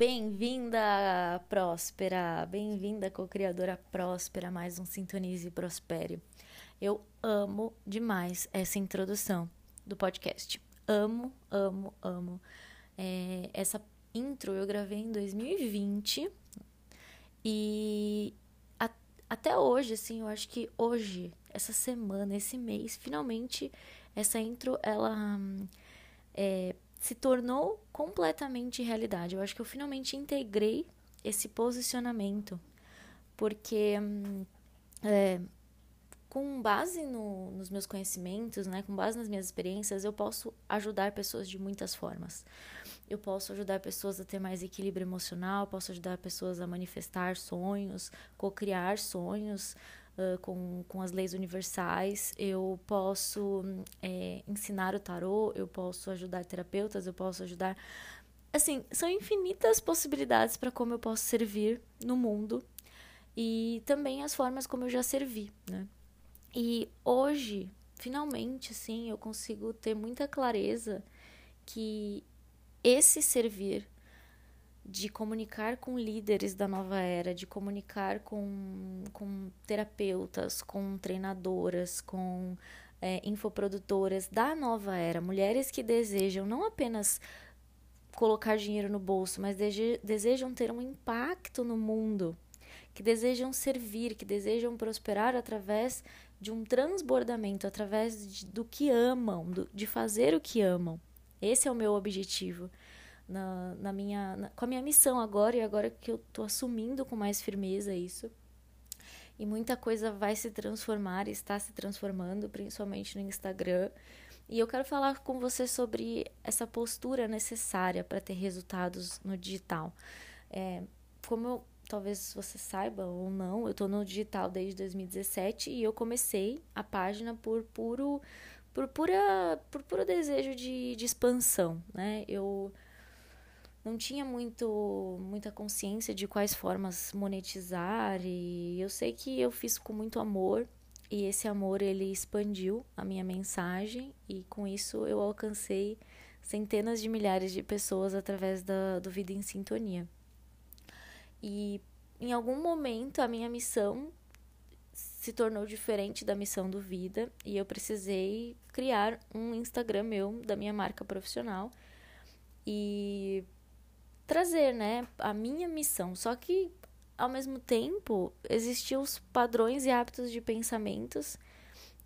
Bem-vinda, Próspera! Bem-vinda, co-criadora Próspera, mais um Sintonize e Prospere. Eu amo demais essa introdução do podcast. Amo, amo, amo. É, essa intro eu gravei em 2020 e a, até hoje, assim, eu acho que hoje, essa semana, esse mês, finalmente essa intro, ela é, se tornou completamente realidade. Eu acho que eu finalmente integrei esse posicionamento, porque é, com base no, nos meus conhecimentos, né, com base nas minhas experiências, eu posso ajudar pessoas de muitas formas. Eu posso ajudar pessoas a ter mais equilíbrio emocional, posso ajudar pessoas a manifestar sonhos, co-criar sonhos, com, com as leis universais, eu posso é, ensinar o tarô, eu posso ajudar terapeutas, eu posso ajudar. Assim, são infinitas possibilidades para como eu posso servir no mundo e também as formas como eu já servi, né? E hoje, finalmente, sim, eu consigo ter muita clareza que esse servir de comunicar com líderes da nova era, de comunicar com, com terapeutas, com treinadoras, com é, infoprodutoras da nova era, mulheres que desejam não apenas colocar dinheiro no bolso, mas desejam ter um impacto no mundo, que desejam servir, que desejam prosperar através de um transbordamento, através de, do que amam, do, de fazer o que amam. Esse é o meu objetivo na, na minha, na, com a minha missão agora e agora que eu tô assumindo com mais firmeza isso. E muita coisa vai se transformar, está se transformando, principalmente no Instagram. E eu quero falar com você sobre essa postura necessária para ter resultados no digital. É, como eu, talvez você saiba ou não, eu estou no digital desde 2017 e eu comecei a página por puro, por pura, por puro desejo de, de expansão, né? Eu não tinha muito muita consciência de quais formas monetizar e eu sei que eu fiz com muito amor e esse amor ele expandiu a minha mensagem e com isso eu alcancei centenas de milhares de pessoas através da, do Vida em Sintonia. E em algum momento a minha missão se tornou diferente da missão do Vida e eu precisei criar um Instagram meu da minha marca profissional. E trazer, né, a minha missão. Só que ao mesmo tempo existiam os padrões e hábitos de pensamentos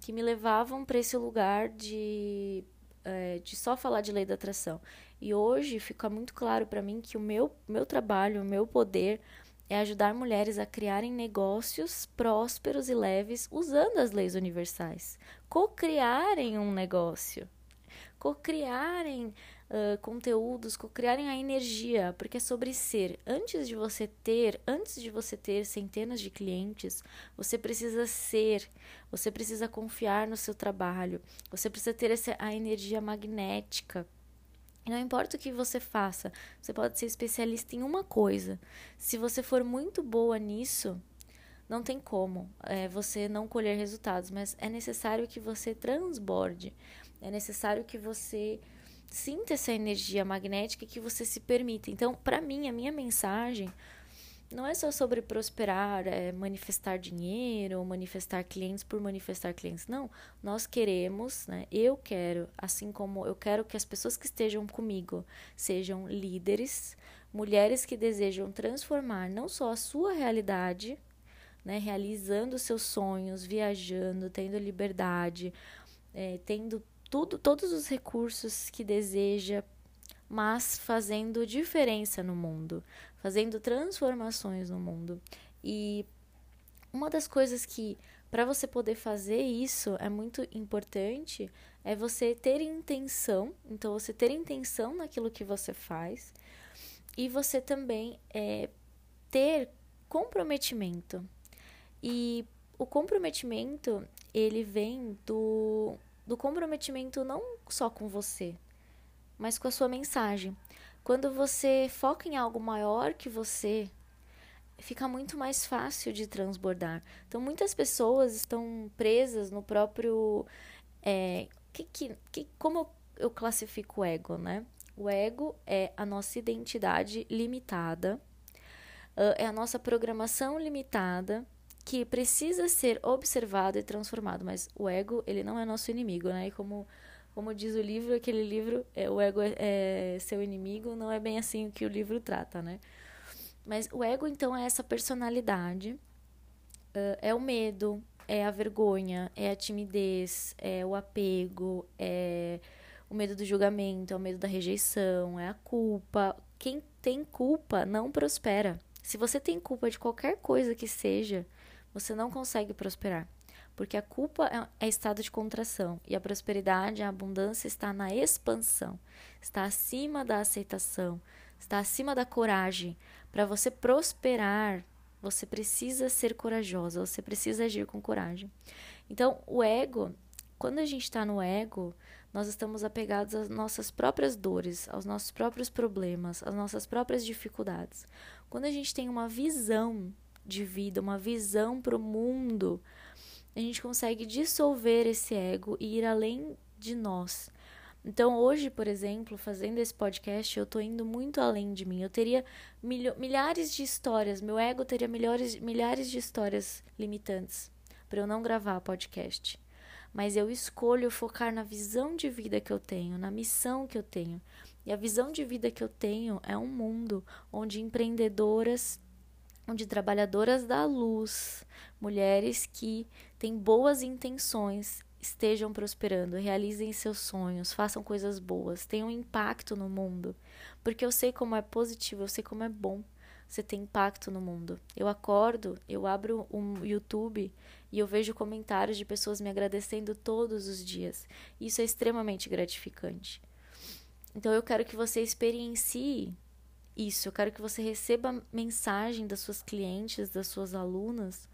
que me levavam para esse lugar de é, de só falar de lei da atração. E hoje fica muito claro para mim que o meu, meu trabalho, o meu poder é ajudar mulheres a criarem negócios prósperos e leves usando as leis universais. Co-criarem um negócio. Co-criarem uh, conteúdos, criarem a energia, porque é sobre ser. Antes de você ter, antes de você ter centenas de clientes, você precisa ser, você precisa confiar no seu trabalho, você precisa ter essa, a energia magnética. Não importa o que você faça, você pode ser especialista em uma coisa. Se você for muito boa nisso, não tem como é, você não colher resultados, mas é necessário que você transborde, é necessário que você sinta essa energia magnética que você se permita. Então, para mim, a minha mensagem não é só sobre prosperar, é manifestar dinheiro manifestar clientes por manifestar clientes. Não, nós queremos, né? Eu quero, assim como eu quero que as pessoas que estejam comigo sejam líderes, mulheres que desejam transformar não só a sua realidade, né? Realizando seus sonhos, viajando, tendo liberdade, é, tendo tudo, todos os recursos que deseja, mas fazendo diferença no mundo, fazendo transformações no mundo. E uma das coisas que para você poder fazer isso é muito importante é você ter intenção, então você ter intenção naquilo que você faz e você também é, ter comprometimento. E o comprometimento, ele vem do, do comprometimento não só com você, mas com a sua mensagem. Quando você foca em algo maior que você, fica muito mais fácil de transbordar. Então, muitas pessoas estão presas no próprio. É, que, que, que, como eu classifico o ego, né? O ego é a nossa identidade limitada, é a nossa programação limitada que precisa ser observado e transformado. Mas o ego, ele não é nosso inimigo, né? E como, como diz o livro, aquele livro, é, o ego é, é seu inimigo, não é bem assim o que o livro trata, né? Mas o ego, então, é essa personalidade, uh, é o medo, é a vergonha, é a timidez, é o apego, é o medo do julgamento, é o medo da rejeição, é a culpa. Quem tem culpa não prospera. Se você tem culpa de qualquer coisa que seja, você não consegue prosperar. Porque a culpa é, é estado de contração e a prosperidade, a abundância está na expansão, está acima da aceitação, está acima da coragem. Para você prosperar, você precisa ser corajosa, você precisa agir com coragem. Então, o ego, quando a gente está no ego, nós estamos apegados às nossas próprias dores, aos nossos próprios problemas, às nossas próprias dificuldades. Quando a gente tem uma visão de vida, uma visão para o mundo, a gente consegue dissolver esse ego e ir além de nós. Então, hoje, por exemplo, fazendo esse podcast, eu tô indo muito além de mim. Eu teria milhares de histórias, meu ego teria milhares, milhares de histórias limitantes para eu não gravar podcast. Mas eu escolho focar na visão de vida que eu tenho, na missão que eu tenho. E a visão de vida que eu tenho é um mundo onde empreendedoras, onde trabalhadoras da luz, mulheres que têm boas intenções, estejam prosperando, realizem seus sonhos, façam coisas boas, tenham impacto no mundo. Porque eu sei como é positivo, eu sei como é bom você ter impacto no mundo. Eu acordo, eu abro um YouTube e eu vejo comentários de pessoas me agradecendo todos os dias. Isso é extremamente gratificante. Então eu quero que você experiencie isso, eu quero que você receba mensagem das suas clientes, das suas alunas,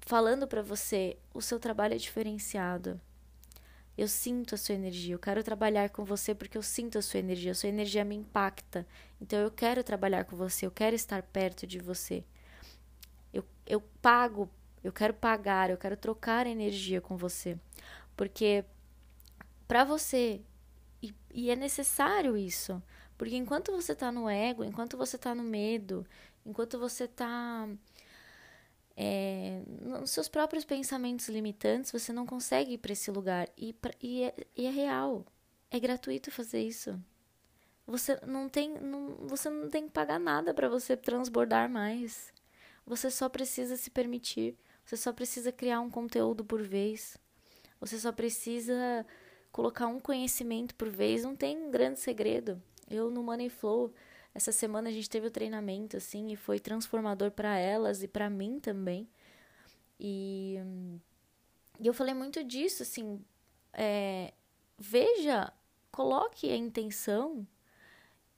falando para você: o seu trabalho é diferenciado. Eu sinto a sua energia. Eu quero trabalhar com você porque eu sinto a sua energia. A sua energia me impacta. Então eu quero trabalhar com você. Eu quero estar perto de você. Eu, eu pago. Eu quero pagar. Eu quero trocar energia com você. Porque para você. E, e é necessário isso. Porque enquanto você está no ego, enquanto você está no medo, enquanto você está é, nos seus próprios pensamentos limitantes, você não consegue ir para esse lugar. E, e, é, e, é, real. É gratuito fazer isso. Você não tem, não, você não tem que pagar nada para você transbordar mais. Você só precisa se permitir. Você só precisa criar um conteúdo por vez. Você só precisa colocar um conhecimento por vez. Não tem grande segredo. Eu no Money Flow essa semana a gente teve o treinamento, assim, e foi transformador para elas e para mim também. E, e, eu falei muito disso, assim, é, veja, coloque a intenção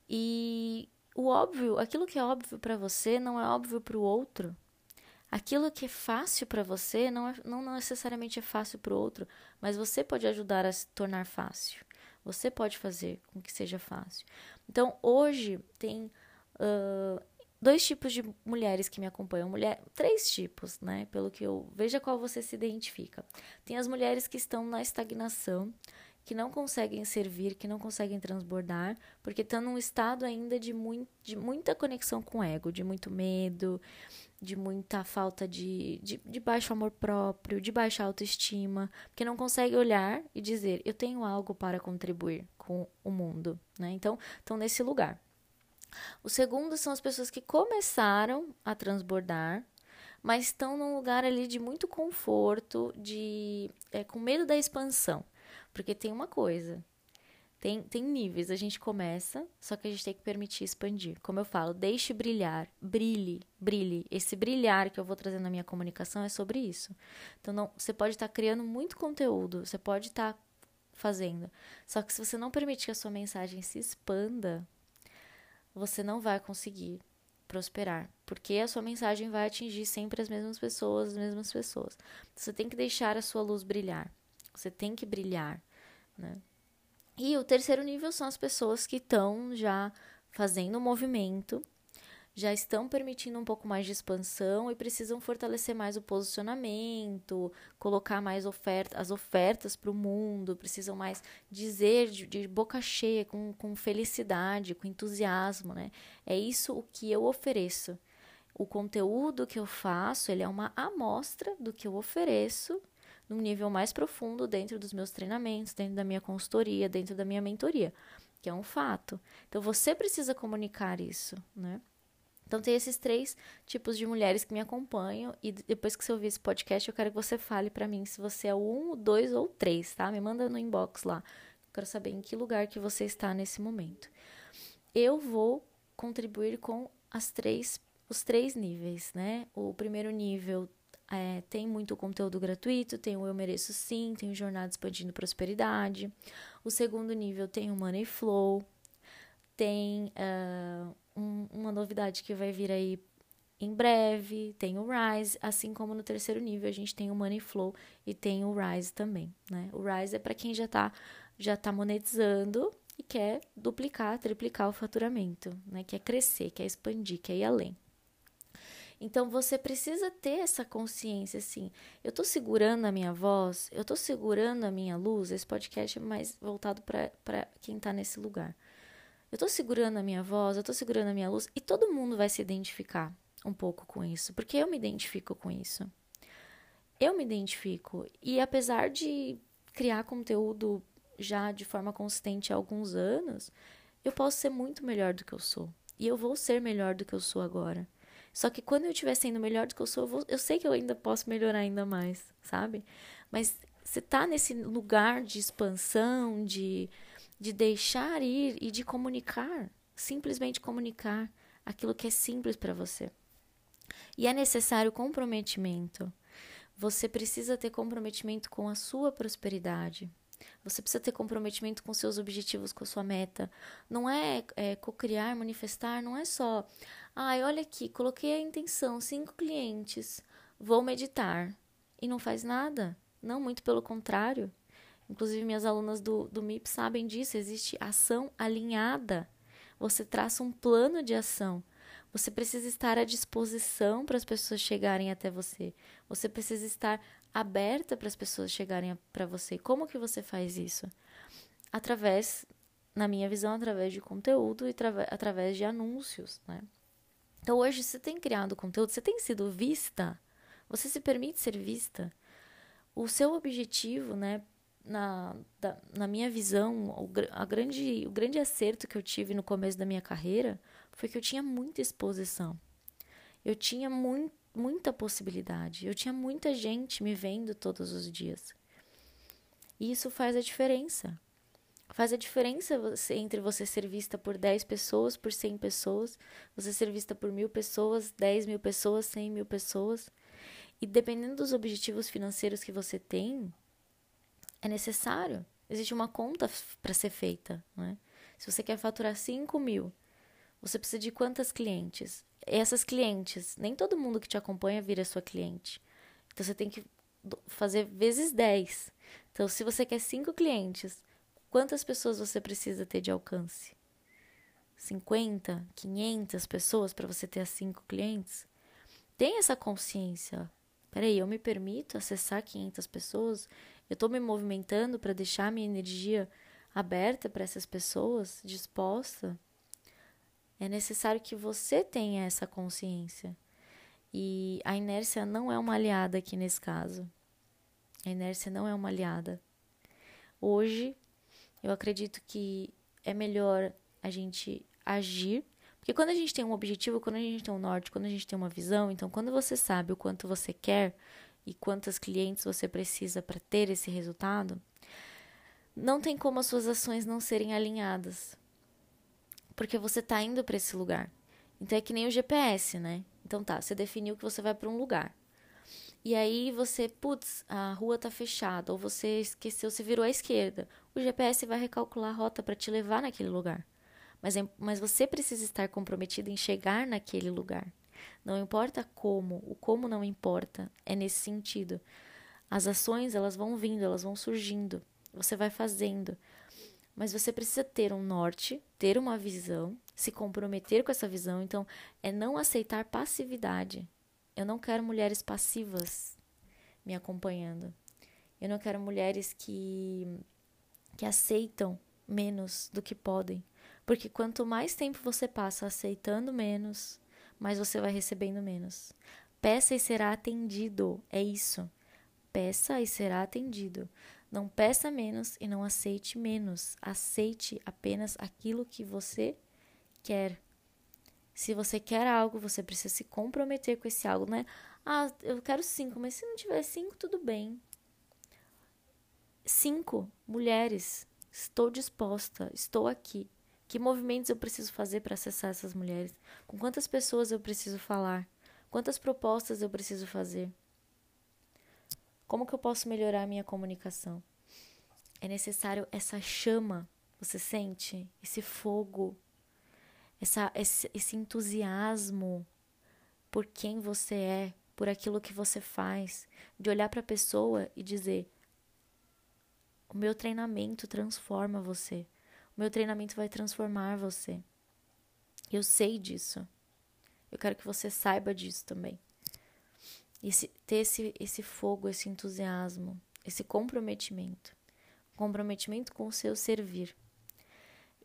e o óbvio, aquilo que é óbvio para você não é óbvio para o outro. Aquilo que é fácil para você não, é, não necessariamente é fácil para o outro, mas você pode ajudar a se tornar fácil. Você pode fazer com que seja fácil. Então, hoje tem uh, dois tipos de mulheres que me acompanham. Mulher, três tipos, né? Pelo que eu veja qual você se identifica. Tem as mulheres que estão na estagnação, que não conseguem servir, que não conseguem transbordar, porque estão num estado ainda de, de muita conexão com o ego, de muito medo, de muita falta de, de, de, baixo amor próprio, de baixa autoestima, porque não consegue olhar e dizer: eu tenho algo para contribuir com o mundo. Né? Então, estão nesse lugar. O segundo são as pessoas que começaram a transbordar, mas estão num lugar ali de muito conforto, de é, com medo da expansão. Porque tem uma coisa, tem, tem níveis. A gente começa, só que a gente tem que permitir expandir. Como eu falo, deixe brilhar, brilhe, brilhe. Esse brilhar que eu vou trazer na minha comunicação é sobre isso. Então, não, você pode estar tá criando muito conteúdo, você pode estar tá fazendo. Só que se você não permitir que a sua mensagem se expanda, você não vai conseguir prosperar, porque a sua mensagem vai atingir sempre as mesmas pessoas, as mesmas pessoas. Você tem que deixar a sua luz brilhar. Você tem que brilhar, né? E o terceiro nível são as pessoas que estão já fazendo o movimento já estão permitindo um pouco mais de expansão e precisam fortalecer mais o posicionamento, colocar mais oferta, as ofertas para o mundo, precisam mais dizer de, de, boca cheia, com, com felicidade, com entusiasmo, né? É isso o que eu ofereço. O conteúdo que eu faço, ele é uma amostra do que eu ofereço num nível mais profundo dentro dos meus treinamentos, dentro da minha consultoria, dentro da minha mentoria, que é um fato. Então você precisa comunicar isso, né? Então, tem esses três tipos de mulheres que me acompanham. E depois que você ouvir esse podcast, eu quero que você fale para mim se você é um, dois ou três, tá? Me manda no inbox lá. Eu quero saber em que lugar que você está nesse momento. Eu vou contribuir com as três, os três níveis, né? O primeiro nível é, tem muito conteúdo gratuito, tem o Eu Mereço Sim, tem o Jornada Expandindo Prosperidade. O segundo nível tem o Money Flow, tem uh, um, uma novidade que vai vir aí em breve, tem o Rise, assim como no terceiro nível a gente tem o Money Flow e tem o Rise também, né? O Rise é para quem já está já tá monetizando e quer duplicar, triplicar o faturamento, né? Quer crescer, quer expandir, quer ir além. Então você precisa ter essa consciência assim. Eu estou segurando a minha voz, eu estou segurando a minha luz. Esse podcast é mais voltado para quem está nesse lugar. Eu tô segurando a minha voz, eu tô segurando a minha luz e todo mundo vai se identificar um pouco com isso, porque eu me identifico com isso. Eu me identifico e apesar de criar conteúdo já de forma consistente há alguns anos, eu posso ser muito melhor do que eu sou. E eu vou ser melhor do que eu sou agora. Só que quando eu estiver sendo melhor do que eu sou, eu, vou, eu sei que eu ainda posso melhorar ainda mais, sabe? Mas você tá nesse lugar de expansão, de de deixar ir e de comunicar, simplesmente comunicar aquilo que é simples para você. E é necessário comprometimento. Você precisa ter comprometimento com a sua prosperidade. Você precisa ter comprometimento com seus objetivos, com a sua meta. Não é, é co-criar, manifestar, não é só. Ai, olha aqui, coloquei a intenção, cinco clientes, vou meditar. E não faz nada. Não, muito pelo contrário. Inclusive, minhas alunas do, do MIP sabem disso. Existe ação alinhada. Você traça um plano de ação. Você precisa estar à disposição para as pessoas chegarem até você. Você precisa estar aberta para as pessoas chegarem para você. Como que você faz isso? Através, na minha visão, através de conteúdo e através de anúncios, né? Então, hoje, você tem criado conteúdo, você tem sido vista, você se permite ser vista. O seu objetivo, né, na, da, na minha visão, o, a grande, o grande acerto que eu tive no começo da minha carreira foi que eu tinha muita exposição. Eu tinha muito, muita possibilidade. Eu tinha muita gente me vendo todos os dias. E isso faz a diferença. Faz a diferença você, entre você ser vista por 10 pessoas, por 100 pessoas, você ser vista por mil pessoas, 10 mil pessoas, 100 mil pessoas. E dependendo dos objetivos financeiros que você tem, é necessário. Existe uma conta para ser feita. Né? Se você quer faturar 5 mil, você precisa de quantas clientes? Essas clientes, nem todo mundo que te acompanha vira sua cliente. Então você tem que fazer vezes 10. Então, se você quer 5 clientes, quantas pessoas você precisa ter de alcance? 50, 500 pessoas para você ter as 5 clientes? Tem essa consciência. Peraí, eu me permito acessar 500 pessoas? Eu estou me movimentando para deixar minha energia aberta para essas pessoas, disposta. É necessário que você tenha essa consciência. E a inércia não é uma aliada aqui nesse caso. A inércia não é uma aliada. Hoje, eu acredito que é melhor a gente agir, porque quando a gente tem um objetivo, quando a gente tem um norte, quando a gente tem uma visão, então quando você sabe o quanto você quer, e quantos clientes você precisa para ter esse resultado, não tem como as suas ações não serem alinhadas. Porque você está indo para esse lugar. Então é que nem o GPS, né? Então tá, você definiu que você vai para um lugar. E aí você, putz, a rua tá fechada, ou você esqueceu, você virou à esquerda. O GPS vai recalcular a rota para te levar naquele lugar. Mas, é, mas você precisa estar comprometido em chegar naquele lugar. Não importa como, o como não importa, é nesse sentido. As ações, elas vão vindo, elas vão surgindo. Você vai fazendo. Mas você precisa ter um norte, ter uma visão, se comprometer com essa visão. Então, é não aceitar passividade. Eu não quero mulheres passivas me acompanhando. Eu não quero mulheres que que aceitam menos do que podem. Porque quanto mais tempo você passa aceitando menos, mais você vai recebendo menos. Peça e será atendido. É isso. Peça e será atendido. Não peça menos e não aceite menos. Aceite apenas aquilo que você quer. Se você quer algo, você precisa se comprometer com esse algo, né? Ah, eu quero cinco, mas se não tiver cinco, tudo bem. Cinco mulheres. Estou disposta, estou aqui. Que movimentos eu preciso fazer para acessar essas mulheres? Com quantas pessoas eu preciso falar? Quantas propostas eu preciso fazer? Como que eu posso melhorar a minha comunicação? É necessário essa chama, você sente? Esse fogo, essa, esse, esse entusiasmo por quem você é, por aquilo que você faz, de olhar para a pessoa e dizer: o meu treinamento transforma você. O meu treinamento vai transformar você. Eu sei disso. Eu quero que você saiba disso também. Esse, ter esse, esse fogo, esse entusiasmo, esse comprometimento. Comprometimento com o seu servir.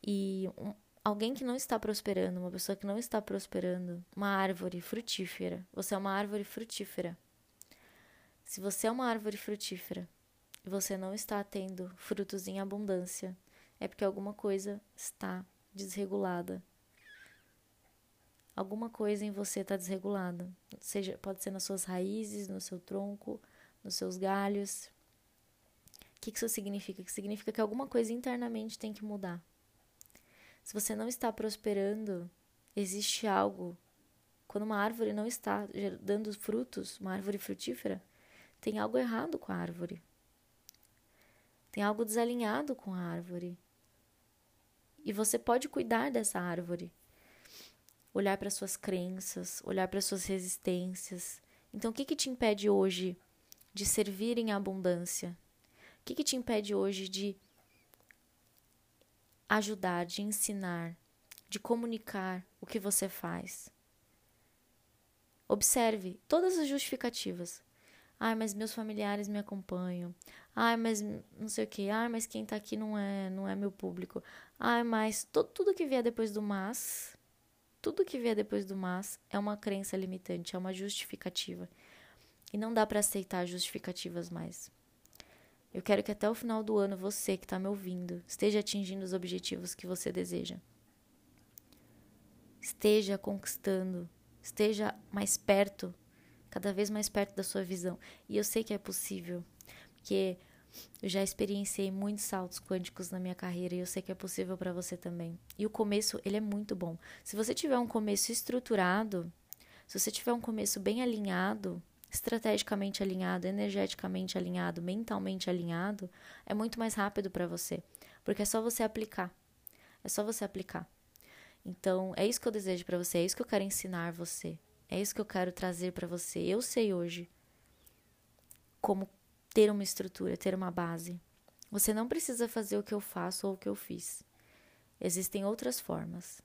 E um, alguém que não está prosperando, uma pessoa que não está prosperando, uma árvore frutífera. Você é uma árvore frutífera. Se você é uma árvore frutífera e você não está tendo frutos em abundância, é porque alguma coisa está desregulada. Alguma coisa em você está desregulada. Seja, pode ser nas suas raízes, no seu tronco, nos seus galhos. O que isso significa? Que significa que alguma coisa internamente tem que mudar. Se você não está prosperando, existe algo. Quando uma árvore não está dando frutos, uma árvore frutífera, tem algo errado com a árvore. Tem algo desalinhado com a árvore. E você pode cuidar dessa árvore. Olhar para suas crenças, olhar para suas resistências. Então, o que, que te impede hoje de servir em abundância? O que, que te impede hoje de ajudar, de ensinar, de comunicar o que você faz? Observe todas as justificativas. Ai, mas meus familiares me acompanham. Ai, mas não sei o que. Ai, mas quem tá aqui não é, não é meu público. Ai, mas tudo que vier depois do mas, tudo que vier depois do mas é uma crença limitante, é uma justificativa. E não dá para aceitar justificativas mais. Eu quero que até o final do ano você que está me ouvindo esteja atingindo os objetivos que você deseja. Esteja conquistando, esteja mais perto cada vez mais perto da sua visão. E eu sei que é possível, porque eu já experienciei muitos saltos quânticos na minha carreira e eu sei que é possível para você também. E o começo, ele é muito bom. Se você tiver um começo estruturado, se você tiver um começo bem alinhado, estrategicamente alinhado, energeticamente alinhado, mentalmente alinhado, é muito mais rápido para você, porque é só você aplicar. É só você aplicar. Então, é isso que eu desejo para você, é isso que eu quero ensinar você. É isso que eu quero trazer para você. Eu sei hoje como ter uma estrutura, ter uma base. Você não precisa fazer o que eu faço ou o que eu fiz. Existem outras formas.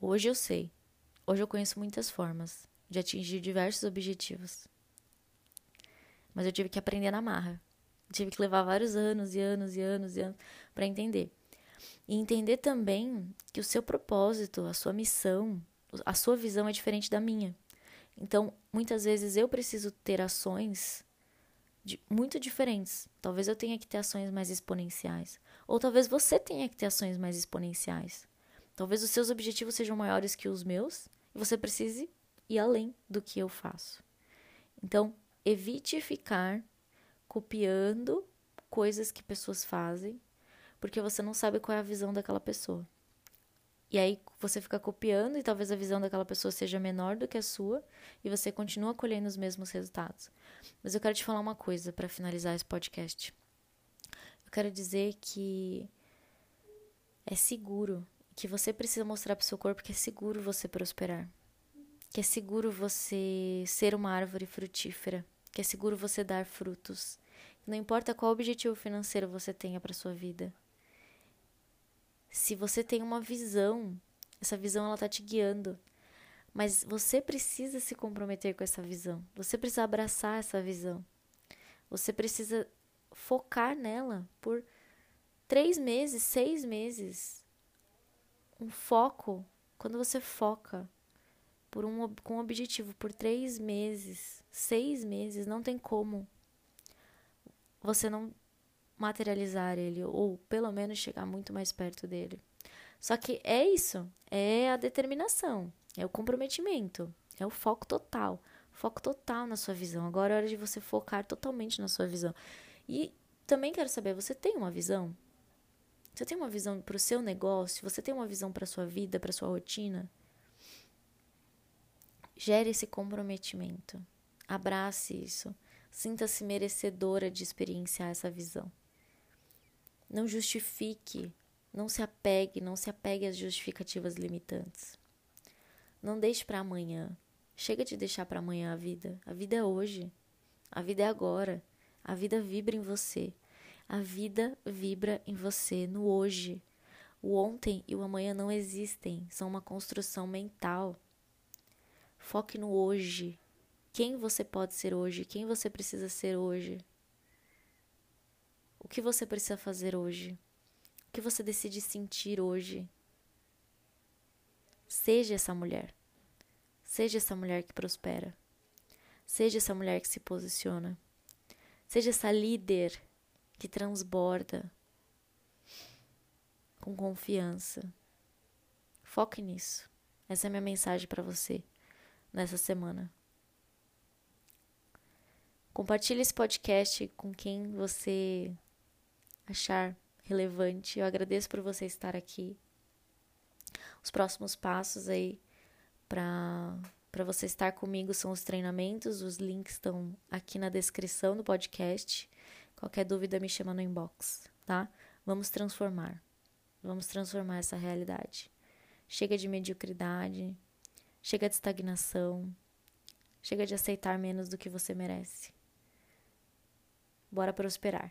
Hoje eu sei. Hoje eu conheço muitas formas de atingir diversos objetivos. Mas eu tive que aprender na marra. tive que levar vários anos e anos e anos e anos para entender. E entender também que o seu propósito, a sua missão, a sua visão é diferente da minha. Então, muitas vezes eu preciso ter ações de, muito diferentes. Talvez eu tenha que ter ações mais exponenciais. Ou talvez você tenha que ter ações mais exponenciais. Talvez os seus objetivos sejam maiores que os meus e você precise ir além do que eu faço. Então, evite ficar copiando coisas que pessoas fazem, porque você não sabe qual é a visão daquela pessoa. E aí você fica copiando e talvez a visão daquela pessoa seja menor do que a sua e você continua colhendo os mesmos resultados. Mas eu quero te falar uma coisa para finalizar esse podcast. Eu quero dizer que é seguro, que você precisa mostrar para o seu corpo que é seguro você prosperar, que é seguro você ser uma árvore frutífera, que é seguro você dar frutos. Não importa qual objetivo financeiro você tenha para sua vida. Se você tem uma visão, essa visão ela tá te guiando. Mas você precisa se comprometer com essa visão. Você precisa abraçar essa visão. Você precisa focar nela por três meses, seis meses. Um foco, quando você foca por um, com um objetivo por três meses, seis meses, não tem como você não materializar ele, ou pelo menos chegar muito mais perto dele. Só que é isso, é a determinação, é o comprometimento, é o foco total. Foco total na sua visão. Agora é hora de você focar totalmente na sua visão. E também quero saber, você tem uma visão? Você tem uma visão para o seu negócio? Você tem uma visão para sua vida, para sua rotina? Gere esse comprometimento. Abrace isso. Sinta-se merecedora de experienciar essa visão. Não justifique, não se apegue, não se apegue às justificativas limitantes. Não deixe para amanhã. Chega de deixar para amanhã a vida. A vida é hoje. A vida é agora. A vida vibra em você. A vida vibra em você no hoje. O ontem e o amanhã não existem, são uma construção mental. Foque no hoje. Quem você pode ser hoje? Quem você precisa ser hoje? O que você precisa fazer hoje? O que você decide sentir hoje? Seja essa mulher. Seja essa mulher que prospera. Seja essa mulher que se posiciona. Seja essa líder que transborda com confiança. Foque nisso. Essa é a minha mensagem para você nessa semana. Compartilhe esse podcast com quem você achar relevante. Eu agradeço por você estar aqui. Os próximos passos aí para para você estar comigo são os treinamentos, os links estão aqui na descrição do podcast. Qualquer dúvida me chama no inbox, tá? Vamos transformar. Vamos transformar essa realidade. Chega de mediocridade, chega de estagnação, chega de aceitar menos do que você merece. Bora prosperar.